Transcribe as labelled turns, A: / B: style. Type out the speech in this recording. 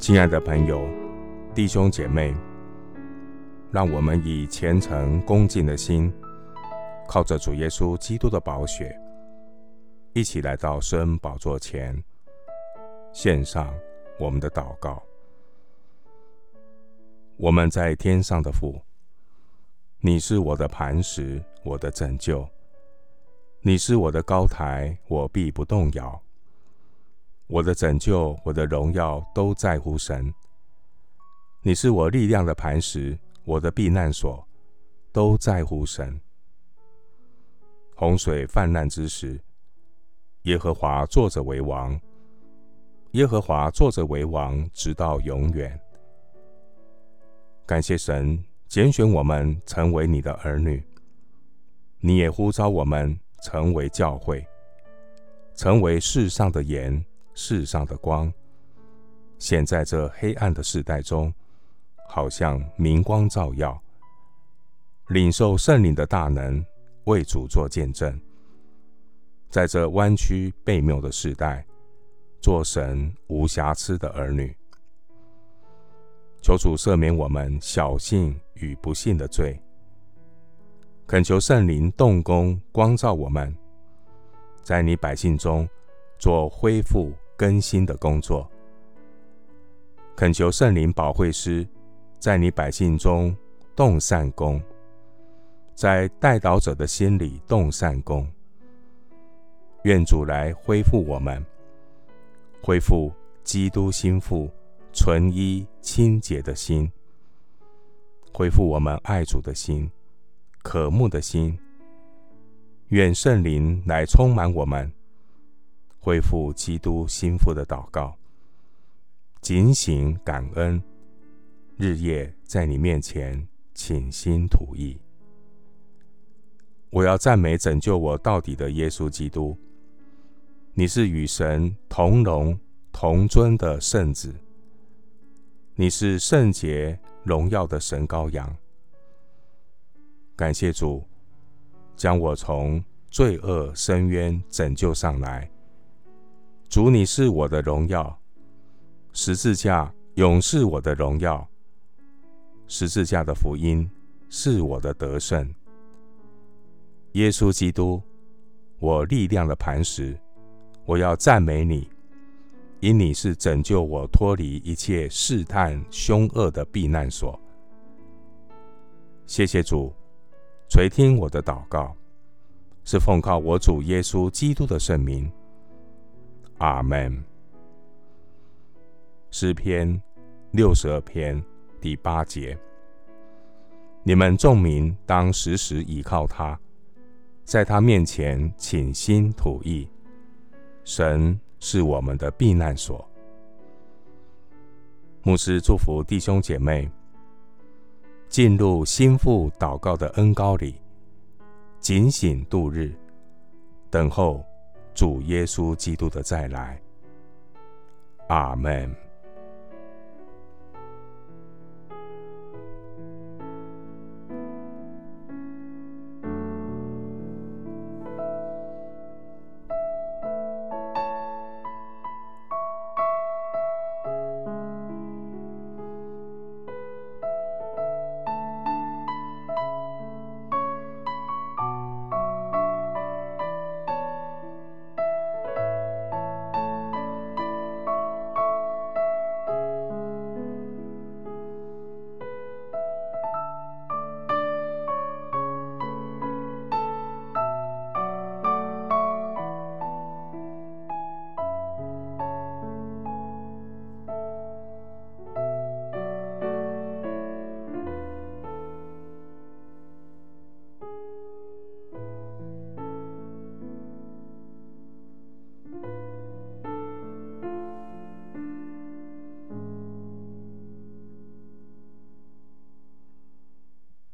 A: 亲爱的朋友、弟兄姐妹，让我们以虔诚恭敬的心，靠着主耶稣基督的宝血，一起来到圣恩宝座前，献上我们的祷告。我们在天上的父，你是我的磐石，我的拯救；你是我的高台，我必不动摇。我的拯救，我的荣耀都在乎神。你是我力量的磐石，我的避难所，都在乎神。洪水泛滥之时，耶和华坐着为王。耶和华坐着为王，直到永远。感谢神拣选我们成为你的儿女，你也呼召我们成为教会，成为世上的盐。世上的光，显在这黑暗的世代中，好像明光照耀。领受圣灵的大能，为主做见证，在这弯曲悖谬的世代，做神无瑕疵的儿女。求主赦免我们小信与不信的罪，恳求圣灵动工光照我们，在你百姓中做恢复。更新的工作，恳求圣灵保惠师在你百姓中动善工，在代祷者的心里动善工。愿主来恢复我们，恢复基督心腹纯一清洁的心，恢复我们爱主的心、渴慕的心。愿圣灵来充满我们。恢复基督心腹的祷告，警醒感恩，日夜在你面前倾心吐意。我要赞美拯救我到底的耶稣基督。你是与神同荣同尊的圣子，你是圣洁荣耀的神羔羊。感谢主，将我从罪恶深渊拯救上来。主，你是我的荣耀，十字架永是我的荣耀，十字架的福音是我的得胜。耶稣基督，我力量的磐石，我要赞美你，因你是拯救我脱离一切试探凶恶的避难所。谢谢主，垂听我的祷告，是奉靠我主耶稣基督的圣名。阿门。诗篇六十二篇第八节：你们众民当时时倚靠他，在他面前倾心吐意。神是我们的避难所。牧师祝福弟兄姐妹进入心腹祷告的恩膏里，警醒度日，等候。主耶稣基督的再来，阿门。